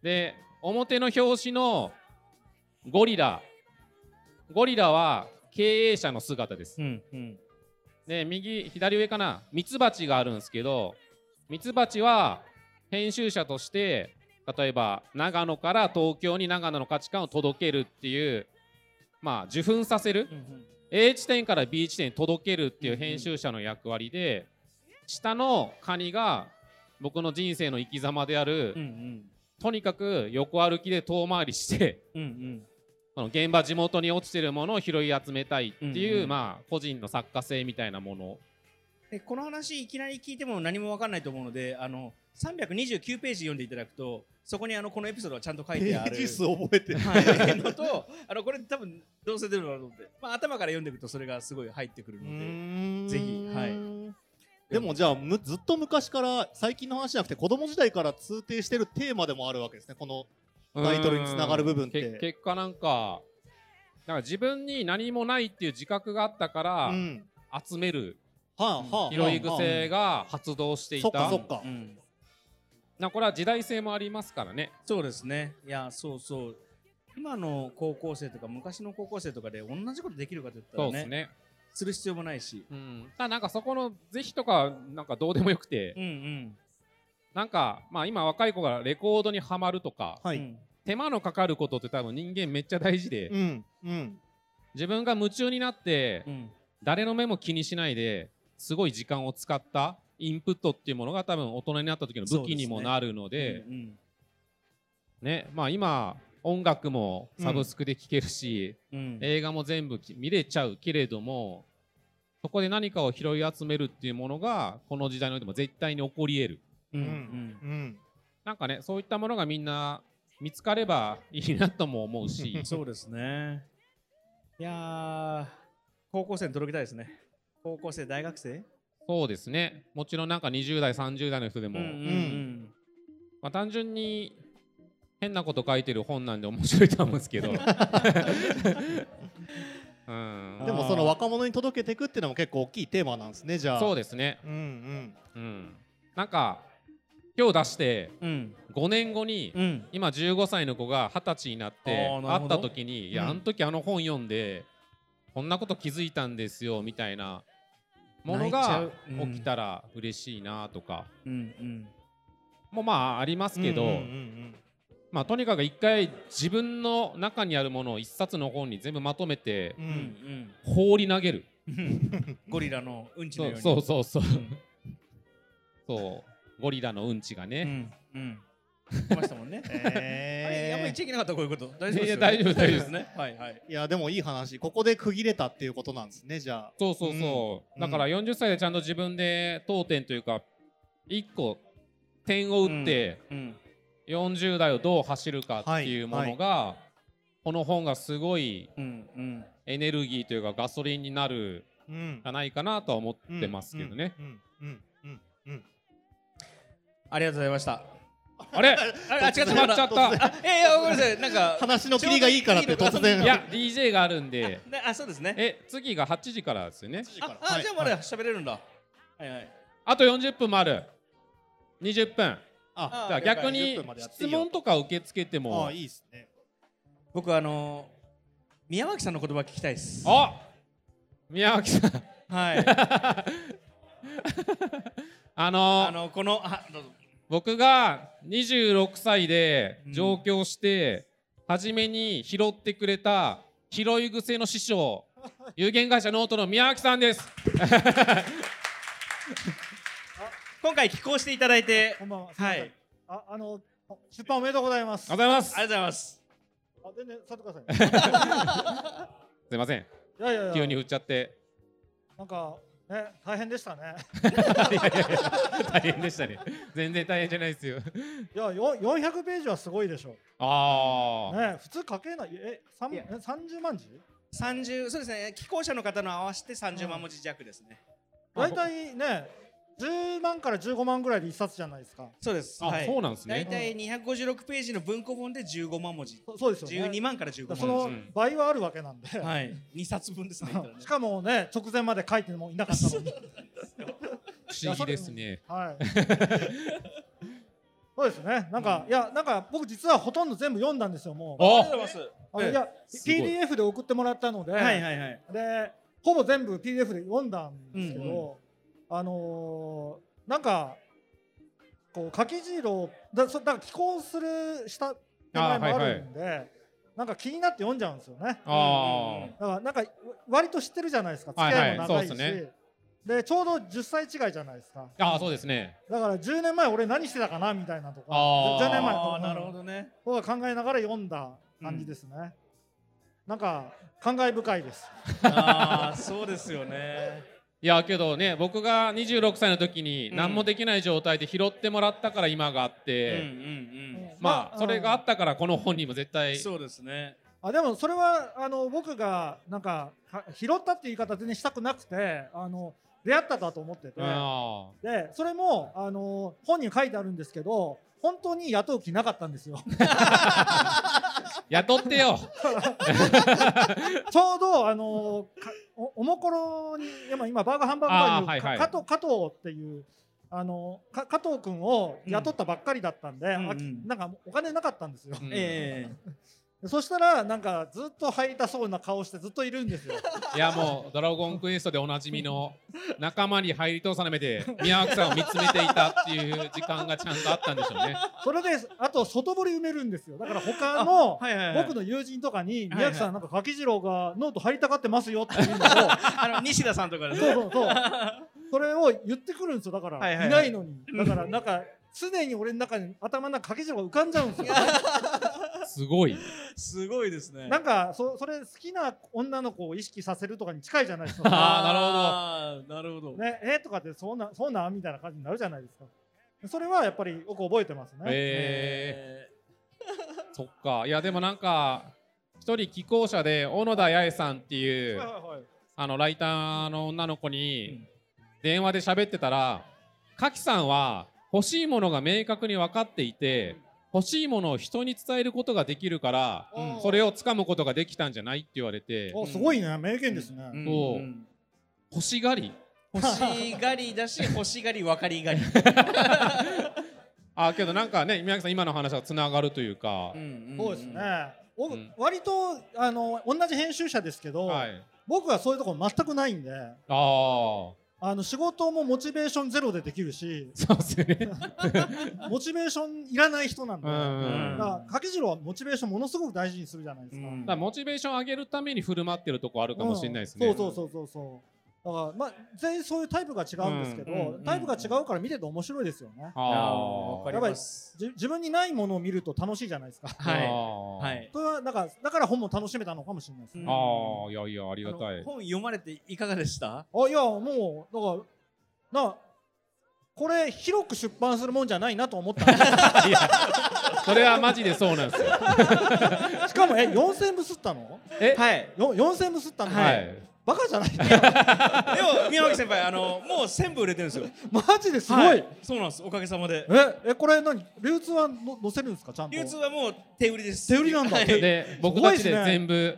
で表の表紙のゴリラ。ゴリラは経営者の姿です。うんうん。で右左上かな。ミツバチがあるんですけどミツバチは編集者として例えば長野から東京に長野の価値観を届けるっていうまあ受粉させるうん A 地点から B 地点に届けるっていう編集者の役割で下のカニが僕の人生の生き様であるうんうん。とにかく横歩きで遠回りしてうんうん。その現場地元に落ちてるものを拾い集めたいっていう、うんうん。まあ個人の作家性みたいなものでこの話いきなり聞いても何も分かんないと思うのであの329ページ読んでいただくとそこにあのこのエピソードがちゃんと書いペてある。ージ数覚えてる。はい、のとあのこれ多分どうせ出るだろうと思って、まあ、頭から読んでいくとそれがすごい入ってくるうのでぜひはい。でもじゃあむずっと昔から最近の話じゃなくて子供時代から通底してるテーマでもあるわけですねこのタイトルにつながる部分って。結果なんかだから自分に何もないっていう自覚があったからうん。集める拾い癖が発動していそっかたそっか。うん。なこれは時代性もありますからね。そうですね。いやそうそう。今の高校生とか昔の高校生とかで同じことできるかといったらねそうですね。する必要もないし。うん。ただなんかそこの是非とかなんかどうでもよくて。うんうん。なんかまあ今若い子がレコードにはまるとかはい。うん手間のかかることって多分人間めっちゃ大事で。うんうん。自分が夢中になってうん。誰の目も気にしないですごい時間を使ったインプットっていうものが多分大人になった時の武器にもなるのでうんうんねまあ今音楽もサブスクで聴けるし、うん。映画も全部き見れちゃうけれどもそこで何かを拾い集めるっていうものがこの時代においても絶対に起こり得る。うん。うんうん。なんかねそういったものがみんな見つかればいいなとも思うし。そうですね。いやー高校生に届けたいですね高校生大学生？そうですね。もちろんなんか20代30代の人でも、うんうんまあ、単純に変なこと書いてる本なんで面白いと思うんですけど、うん、でもその若者に届けていくっていうのも結構大きいテーマなんですねじゃあ。そうですね、うんうん。うん、なんか今日出してうん。5年後にうん。今15歳の子が20歳になって会った時に「いやうん。あの時あの本読んでこんなこと気づいたんですよ」みたいなものがう。うん。起きたら嬉しいなとか。うんうん。もまあありますけど、うんうんまあとにかく一回自分の中にあるものを一冊の本に全部まとめてうんううん。ん放り投げる。う んゴリラのうんちのそうように。そうそうそう。うん。そう。ゴリラのうんちがうね、んうん。言ってましたもんね。あれへーやっぱり言っちゃいけなかったこういうこと。大丈夫ですよいや大丈夫大丈夫ですね。はいはい。いやでもいい話。ここで区切れたっていうことなんですねじゃあ。そうそうそう、うん。だから40歳でちゃんと自分で当点というか一個点を打って、うん。40代をどう走るかっていうものが、この本がすごいエネルギーというかガソリンになるじゃないかなとは思ってますけどね、ありがとうございましたあれ？あれあ違った。止まっちゃった。あいやごめんなさい。なんか話の切りがいいからって突然。いや DJ があるんで。ねあそうですね。え次が8時からですよね。ああじゃあまだ喋れるんだ。はいはい。あと40分もある。20分。あじゃあ逆に10分までやってい質問とか受け付けてあも。あいいですね。僕あの宮脇さんの言葉聞きたいです。あ宮脇さん。はい。あのあのこのあどうぞ僕が26歳でうん上京して、初めに拾ってくれた拾い癖の師匠 有限会社ノートの宮脇さんです 今回寄稿していただいてこんばんは。すみませんはいあ、あの、出版おめでとうございます。ありがとうございますありがとうございますあ全然、座ってください。すいませんいやいやいや。急に振っちゃってなんか、ね、大変でしたね。いやいやいや大変でしたね。全然大変じゃないですよ。いや、よ、400ページはすごいでしょ。ああ、ね、普通書けない、え、三、いや。え30万字？30そうですね。寄稿者の方の合わせて30万文字弱ですね、大体ね、10万から15万ぐらいで一冊じゃないですか。そうですあ、はいそうなんですね大体256ページの文庫本で15万文字そそうですよね。12万から15だからそ万文のうん倍はあるわけなんで。字はい2冊分ですね しかもね、直前まで書いてもいなかったのに。不思議ですねはい。そうですね。なんか、いや、なんか、僕実はほとんど全部読んだんですよ。もう。あありがとうございますええあのいや、すごい PDF で送ってもらったので。はいはいはいでほぼ全部 PDF で読んだんですけど、うんうあのーなんかこう書き汁をだそだから寄稿するした手前もあるんで、なんか気になって読んじゃうんですよね。あだからなんか割と知ってるじゃないですか付はいはいき合いも長いし、そうっすね。でちょうど10歳違いじゃないですか。あああそうですね。だから10年前俺何してたかなみたいなとか。あー。10年前ああなるほどね。とか考えながら読んだ感じですね、なんか感慨深いです。ああそうですよねいやけどね僕が26歳の時にうん。何もできない状態で拾ってもらったから今があっうんうんて、まあそれがあっったからこの本にも絶う対んそうですね。あでもそれはあの僕がなんかは拾ったっていう言い方全然したくなくてあの出会っただと思ってて。あでそれもあの本に書いてあるんですけど本当に雇う気なかったんですよ。あ 雇ってよ。ちょうどあのかおおもころに今今バーガーハンバーグバーにはいはい。か加藤加藤っていうあのか加藤君を雇ったばっかりだったんで、うんなんかお金なかったんですよ、うん。えでそしたらなんかずっと入りたそうな顔してずっといるんですよ。いやもう「ドラゴンクエスト」でおなじみの仲間に入り通さない目で宮脇さんを見つめていたっていう時間がちゃんとあったんでしょうね。それであと外堀埋めるんですよ。だから他の はいはいはい。僕の友人とかにはい宮城さんなんか柿次郎がノート入りたがってますよっていうのを。あの西田さんとかですね。そうそうそう。それを言ってくるんですよ。だから、はいはいはい。いないのに。だからなんか常に俺の中に頭の中柿次郎が浮かんじゃうんですよすごい。すごいですね。なんかそそれ好きな女の子を意識させるとかに近いじゃないですか。ああーなるほど。ねえとかってそうなそうなんみたいな感じになるじゃないですか。それはやっぱりよく覚えてますね、えー、そっか。いやでもなんか一人寄稿者で小野田八重さんっていうはいはいはい。あのライターの女の子に電話で喋ってたら柿さんは欲しいものが明確に分かっていて欲しいものを人に伝えることができるからうん。それを掴むことができたんじゃないって言われて。おすごいね名言ですね、うん。そう。うん欲しがり。欲しがりだし 欲しがり分かりがり。あけどなんかね宮城さん今の話はつながるというか、そうですね、僕うん。割とあの同じ編集者ですけど、はい。僕はそういうところ全くないんで。あああの仕事もモチベーションゼロでできるしそうですね。モチベーションいらない人なんで、うん。うんだから柿次郎はモチベーションものすごく大事にするじゃないですか。うん。だからモチベーション上げるために振る舞ってるとこあるかもしれないですね、うん。そうそうそうそうそう。だからまあ全員そういうタイプが違うんですけど、うんうんタイプが違うから見てて面白いですよね。あわかあります。じ自分にないものを見ると楽しいじゃないですか。はい。あー。はい。それはだからだから本も楽しめたのかもしれないですね。うん。ああいやいやありがたい。本読まれていかがでした？あいやもうだからなこれ広く出版するもんじゃないなと思った いやそれはマジでそうなんですよ。しかもえ4000部吸ったの？え？はい。よ4000部吸ったの、はいバカじゃないでも 宮脇先輩あのもう1000部売れてるんですよ。マジですごい、はい。そうなんです。おかげさまで。ええこれ何？流通はの載せるんですか？ちゃんと。流通はもう手売りです。手売りなんだ。はい。手で僕たちで全部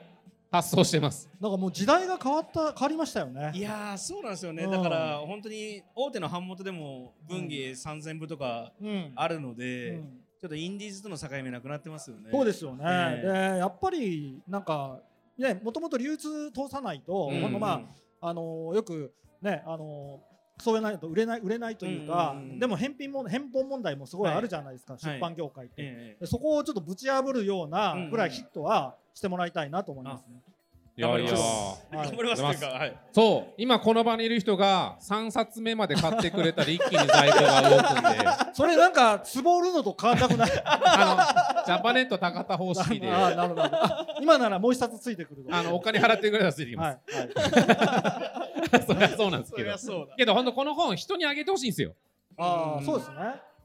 発想してます。なんかもう時代が変わった変わりましたよね。いやーそうなんですよね。うん。だから本当に大手の版元でも文芸3000部とかうん。あるので、うん。ちょっとインディーズとの境目なくなってますよね。そうですよね、ええ。でやっぱりなんかねもともと流通通さないと、うんほんとまああのよくねあのそうやないと売れない売れないというか、うんうんうん。でも返品も返本問題もすごいあるじゃないですか、い。出版業界って、ええでそこをちょっとぶち破るようなうんうん。ぐらいヒットはしてもらいたいなと思いますね。いやいや。頑張ります。はい頑張りますというか、はい、そう。今この場にいる人が3冊目まで買ってくれたら一気に在庫が動くんでそれなんかつぼ売るのと変わんなくない？あのジャパネット高田方式で。あなるほど。あ今ならもう一冊ついてくると。のお金払ってくれたらついてきはいまはい。す、そりゃそうなんですそけど。りゃそうだ。けど本当この本人にあげてほしいんですよ。あうん。あそうですね。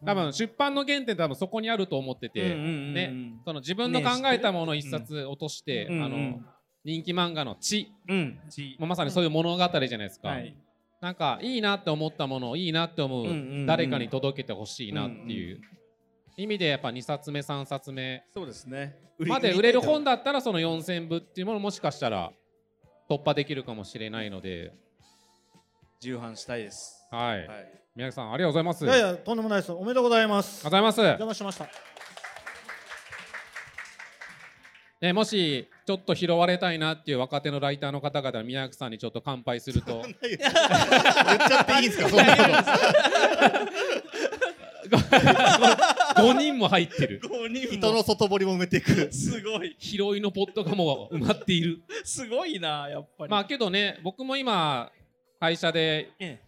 多分出版の原点多分そこにあると思ってて、ね。その自分の考えたものを一冊落として、うん。あの人気漫画の「血うん。ち」もうまさにそういう物語じゃないですか、はい。なんかいいなって思ったものをいいなって思う誰かに届けてほしいなっていう。意味でやっぱ2冊目3冊目。そうですね。まで売れる本だだったらその4000部っていうものもしかしたら突破できるかもしれないので。重版したいです。はい、はい。宮城さんありがとうございます。いやいやとんでもないです。おめでとうございます。ありがとうございます。邪魔しましたね、もしちょっと拾われたいなっていう若手のライターの方々は宮城さんにちょっと乾杯すると。言っちゃっていいんで すか？そんなの5人も入ってる。5人人の外堀も埋めていく。すごい。拾いのポットがもう埋まっている。すごいなやっぱり。まあけどね僕も今会社でえ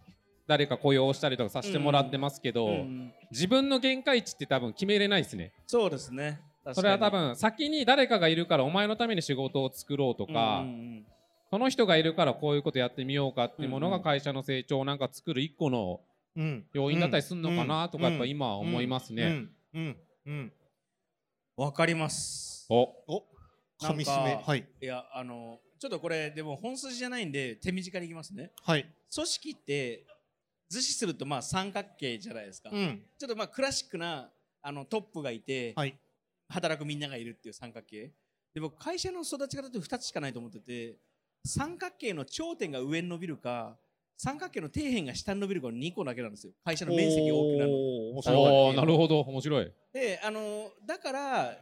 誰か雇用したりとかさせてもらってますけえど、うん自分の限界値って多分決めれないですね。そうですねそれは多確分先に誰かがいるからお前のために仕事を作ろうとかか、にうんうん。その人がいるからこういうことやってみようかっていうものうんうん。が会社の成長をなんか作る一個のうん要因だったりするのかなとかうんやっぱ今は思いますね。うん。うん。うん。わかります。お。お。なんか噛み締め。はい。いやあのちょっとこれでも本筋じゃないんで手短にいきますね。はい。組織って図示するとまあ三角形じゃないですか、うん。ちょっとまあクラシックなあのトップがいて、はい働くみんながいるっていう三角形。で僕会社の育ち方って2つしかないと思ってて三角形の頂点が上に伸びるか三角形の底辺が下に伸びるかの2個だけなんですよ。会社の面積が大きくなるの。おなるほど。面白い。であのだから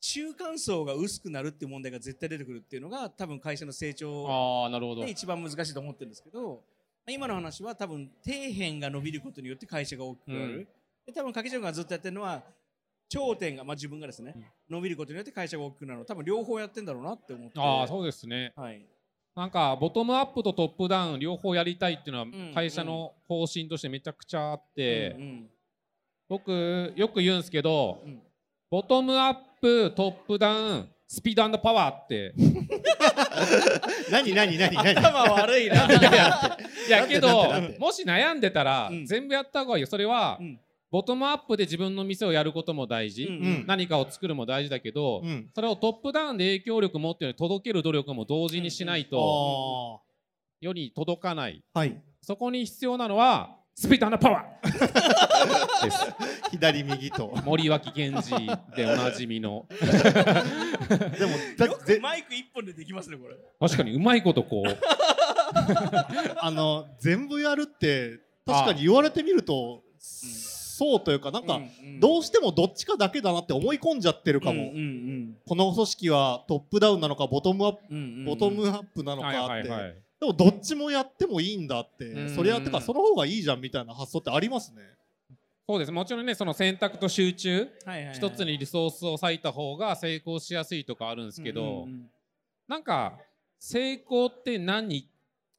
中間層が薄くなるっていう問題が絶対出てくるっていうのが多分会社の成長ああなるほど。で。一番難しいと思ってるんですけど今の話は多分底辺が伸びることによって会社が大きくなる、うん。で多分掛けがずっとやってるのは頂点が、まあ、自分がですね、伸びることによって会社が大きくなるの。多分両方やってんだろうなって思って。ああそうですね。はい、なんかボトムアップとトップダウン両方やりたいっていうのんは会社の方針としてめちゃくちゃあって、うん僕よく言うんですけど、うん。ボトムアップトップダウンスピードパワーって。何何何何？頭悪いな。いやけどもし悩んでたら、うん。全部やった方がいいよ。それは、うんボトムアップで自分の店をやることも大事、うんうん。何かを作るも大事だけど、うん。それをトップダウンで影響力持って届ける努力も同時にしないと、あ世に届かない。ーはい。そこに必要なのはスピードパワー。です。左右と。森脇健児でおなじみの。でもだよくぜマイク一本でできますねこれ。確かにうまいことこう。あの全部やるって確かに言われてみるとそうというかなんかどうしてもどっちかだけだなって思い込んじゃってるかも、この組織はトップダウンなのかボトムアップボトムアップなのはいかって、でもどっちもやってもいいんだって、うんそれやってからその方がいいじゃんみたいな発想ってありますね。そうです。もちろんねその選択と集中一つにリソースを割いた方が成功しやすいとかあるんですけど、なんか成功って何っ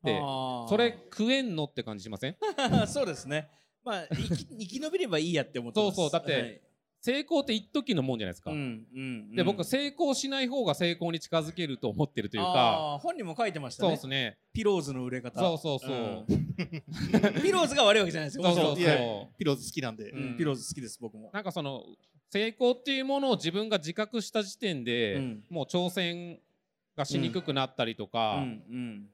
てそれ食えんのって感じしません？そうですね。まあ生き 生き延びればいいやって思ってます。そうそう。だってはい。成功って一時のもんじゃないですか、うんうんうん。で僕成功しない方が成功に近づけると思ってるというか本人も書いてましたね。そうですね。ピローズの売れ方。そうそうそう。うん。ピローズが悪いわけじゃないですよ。そうそうそう。ピローズ好きなんで、うん。ピローズ好きです僕も。なんかその成功っていうものを自分が自覚した時点で、うん。もう挑戦がしにくくなったりとか、うんうん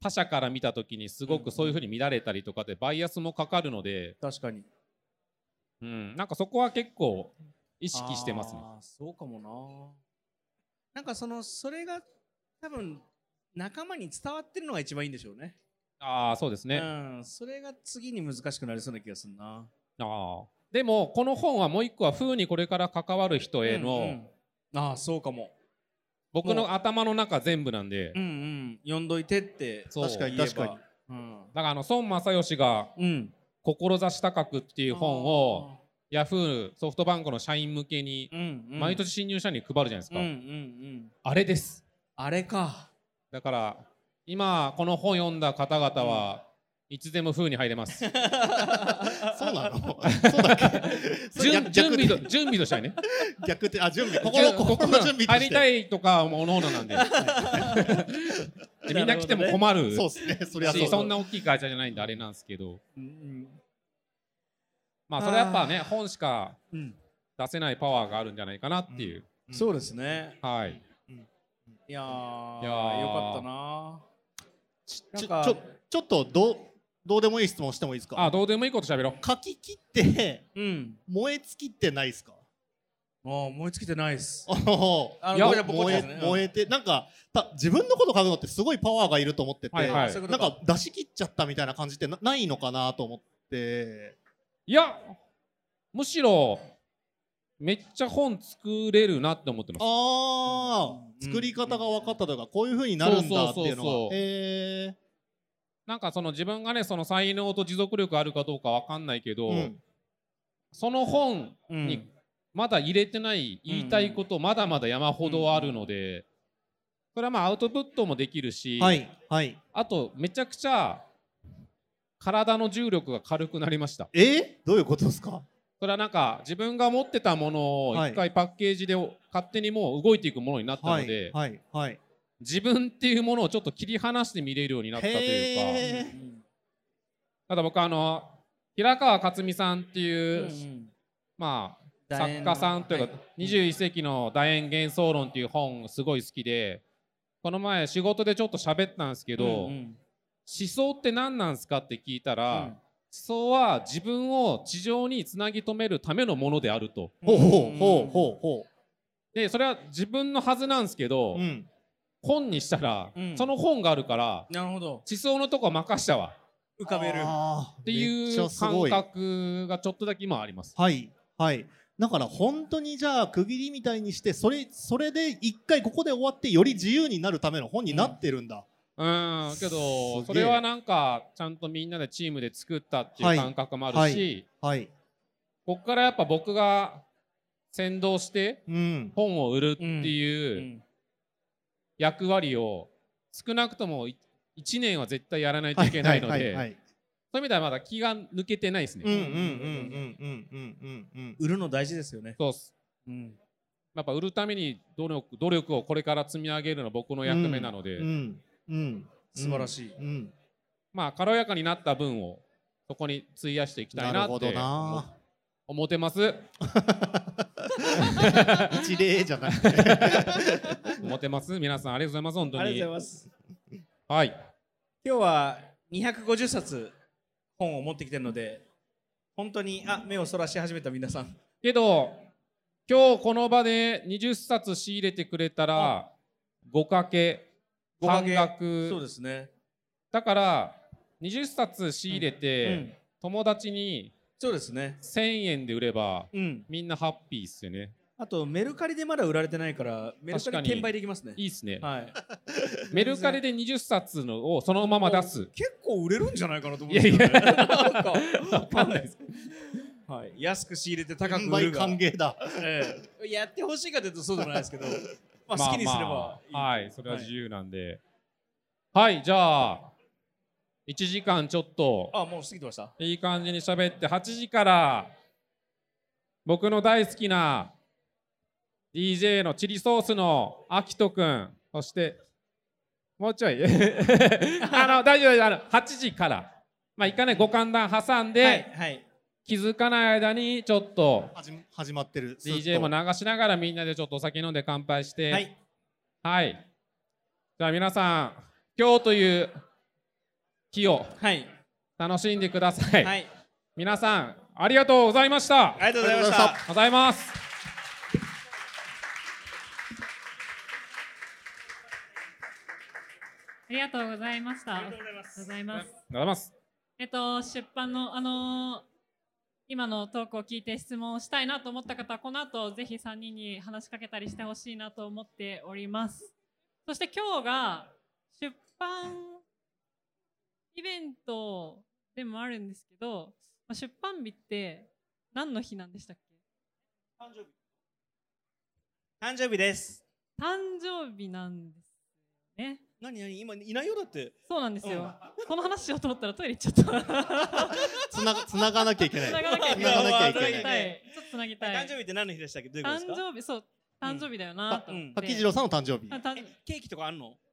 他者から見た時にすごくそういうふうに見られたりとかでバイアスもかかるので、確かに。うん、なんかそこは結構意識してますね。そうかもな。なんかそのそれが多分仲間に伝わってるのが一番いいんでしょうね。ああそうですね、うん、それが次に難しくなりそうな気がするな。ああでもこの本はもう一個は風にこれから関わる人への、うんうんああそうかも。僕の頭の中全部なんで、うんうん。読んどいてって確かに確かに。うん。だからあの孫正義がうん「志高く」っていう本をヤフーソフトバンクの社員向けに毎年新入社員に配るじゃないですか、うんうんうん。あれです。あれか。だから今この本読んだ方々はいつでも風に入れます そうなの？そうだっけ？準備と準備としてはね。逆ってあ準備。心心の準備と入りたいとかもおのおのなんで。でみんな来ても困るそうですね。そりゃそそんな大きい会社じゃないんであれなんですけど。まあそれはやっぱね本しかうん。出せないパワーがあるんじゃないかなっていう、そうですね。はい。いやーいやー。よかったな。ちょちょちょっとどうどうでもいい質問してもいいですか？あどうでもいいこと喋ろう。書き切ってうん。燃え尽きってないですか？ああ思いつきてないっす。あの燃えね。燃えてなんかた自分のこと書くのってすごいパワーがいると思ってて、はいはい。なんか出し切っちゃったみたいな感じってなないのかなと思って。いやむしろめっちゃ本作れるなって思ってます。ああ、うん。作り方が分かったというかこういう風になるんだっていうのそうそうそうそう。えなんかその自分がねその才能と持続力あるかどうかわかんないけど、うん。その本うん。にまだ入れてない言いたいことまだまだ山ほどあるので、それはまあアウトプットもできるし、はいはい。あとめちゃくちゃ体の重力が軽くなりました。え？どういうことですか？それはなんか自分が持ってたものをはい。一回パッケージで勝手にもう動いていくものになったのはいで、はいはい自分っていうものをちょっと切り離して見れるようになったというか。ただ僕あの平川克美さんっていう、うんうん。まあ作家さんというか、はい。21世紀の楕円幻想論っていう本すごい好きでこの前仕事でちょっと喋ったんですけど、うんうん。思想って何なんすかって聞いたら、うん。思想は自分を地上につなぎ止めるためのものであると。ほうほうほうほうほでそれは自分のはずなんですけど、ううん本にしたら、うん。その本があるからなるほど。思想のとこ任したわ。浮かべる。っていう感覚がちょっとだけ今あります。はいはい。だから本当にじゃあ区切りみたいにしてそれそれで一回ここで終わってより自由になるための本になってるんだ、うん。けどそれはなんかちゃんとみんなでチームで作ったっていうはい。感覚もあるし、はい。こっからやっぱ僕が先導してうん。本を売るってういうん役割を少なくとも1年は絶対やらないといけないので、そういう意味ではまだ気が抜けてないですね。売るの大事ですよね。そうっす。うん、やっぱ売るために努力努力をこれから積み上げるのは僕の役目なので、うん、うんうん、素晴らしい。うんまあ軽やかになった分をそこに費やしていきたいなって思っ思ってます。一例じゃなくて。思ってます。皆さんありがとうございます。本当ありにがとうございます。はい。今日は250冊本を持ってきてるので本当にあ目をそらし始めた皆さん。けど今日この場で20冊仕入れてくれたら5かけ半額。そうですね。だから20冊仕入れうて、ん。友達にそうですね。1000円で売ればうん。みんなハッピーっすよね。あとメルカリでまだ売られてないからメルカリ転売できますね。いいっすね。はい。メルカリで20冊のをそのまま出す。結構売れるんじゃないかなと思うんですけどね なんか。わかんないです。はい、安く仕入れて高く販売売るが、歓迎だ。ええ。やってほしいかというとそうでもないですけど、まあ、好きにすればいい、まあまあ。はい。それは自由なんで。はい、じゃあ1時間ちょっと。あもう過ぎてました？いい感じに喋って8時から。僕の大好きな DJ のチリソースのアキトくんそしてもうちょい。あの大丈夫大丈夫あの8時から。まあ一回ねご歓談挟んで、はいはい。気づかない間にちょっと始まってる。DJ も流しながらみんなでちょっとお酒飲んで乾杯して。はい。はい。じゃあ皆さん、今日という日をはい楽しんでください。はい皆さん、ありがとうございました。ありがとうございましありがとうございましたございます。ありがとうございました。ありがとうございますございます。えっと、出版の、あのー今のトークを聞いて質問をしたいなと思った方は、この後ぜひ3人に話しかけたりしてほしいなと思っております。そして今日が出版イベントでもあるんですけど、まあ出版日って何の日なんでしたっけ？誕生日。誕生日です。誕生日なんですよね。何何？今いないよだって。そうなんですよ。この話しようと思ったらトイレ行っちゃった。つなつながなきゃいけない。つながなきゃいけつながなきゃいつい。ちょっとつなぎたい。誕生日って何の日でしたっけ？どういうこと誕ですか？生日、そう、誕生日だよなと。思って。柿次郎さんの誕生日。ケーキとかあんの？え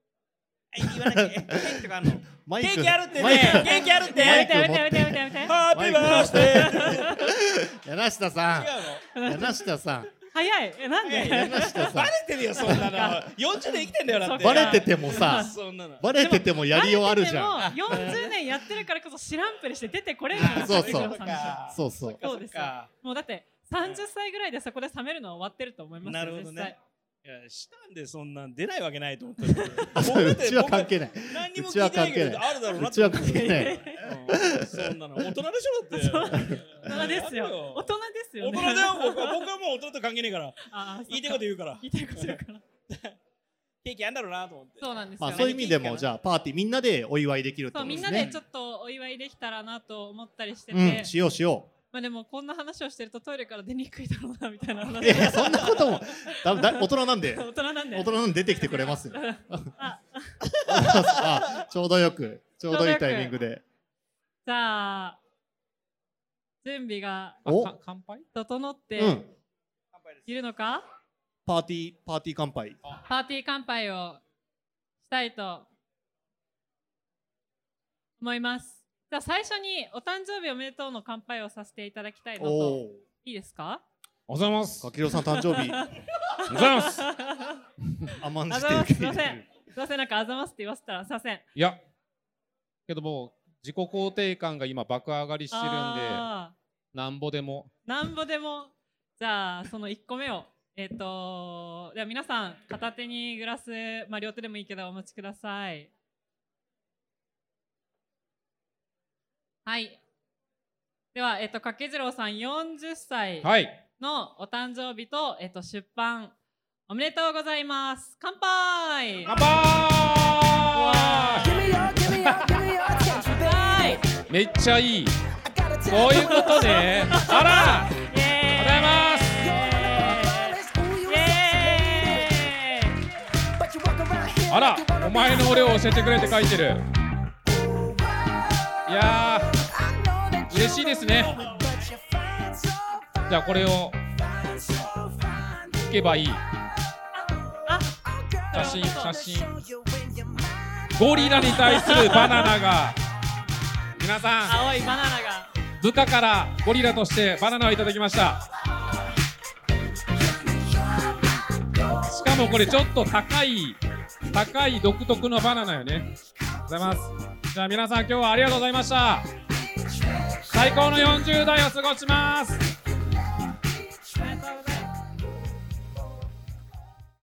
言わなきゃえケーキとかあんの。マイク。ケーキあるってね。ケーキあるって。やめてやめて。やめてやめてやめて。ハッピーバースデー柳下さ違ん柳下さん。早い。え、なんで？柳下さバレてるよそんなの。40年生きてんだよだって。バレててもさそんなの。バレててもやりようあるじゃん。ん。40年やってるからこそ知らんぷりして出てこれるそうそう。そうそう。そうですよ。もうだって30歳ぐらいでそこで冷めるのは終わってると思いますよなるほどねいやしたんでそんなん出ないわけないと思った うちは関係ない。何にもうちは聞いてないけ関係ないどあるだろうなうちは関係ない。うん。そんなの。大人でしょだって。大人ですよ。大人ですよね。大人だよ僕は僕はもう大人と関係ねえから。言いたいこと言うから。言いたいこと言うから。ケーキあんだろうなと思って。そうなんですよ。まあそういう意味でもじゃあパーティーみんなでお祝いできるってことですね。なでちょっとお祝いできたらなと思ったりしてて、うんしようしよまあでもこんな話をしてるとトイレから出にくいだろうなみたいなう話。いやいやそんなことも大人なんで。大人なんで。大人なんで出てきてくれますよ。ああちょうどよくちょうどいいタイミングで。じゃあ準備が乾杯？整ってうん。いるのか、パーティーパーティー乾杯。パーティー乾杯をしたいと思いますじゃあ最初にお誕生日おめでとうの乾杯をさせていただきたいのとおおいいですか？おはようございます。かきろさん誕生日。おはようございます。甘んあじてざます。すいまるせん。すいません。なんかあざますって言わせたらすいません。いや、けどもう自己肯定感が今爆上がりしてるんで、なんぼでも。なんぼでも。じゃあその1個目をえっ、とでは皆さん片手にグラス、まあ、両手でもいいけどお持ちくださいはい。ではえっ、と掛次郎さん40歳はい。のお誕生日と、えっ、と出版おめでとうございます。乾杯！乾杯！はいめっちゃいい。こういうことね。あら！あらお前の俺を教えてくれって書いてる。いやー、嬉しいですね。じゃあこれをいけばいい。あ写真、写真。ゴリラに対するバナナが、皆さん、青いバナナが部下からゴリラとしてバナナをいただきました。しかもこれちょっと高い、高い独特のバナナよね。ありがとうございます。じゃあ皆さん今日はありがとうございました。最高の40代を過ごします。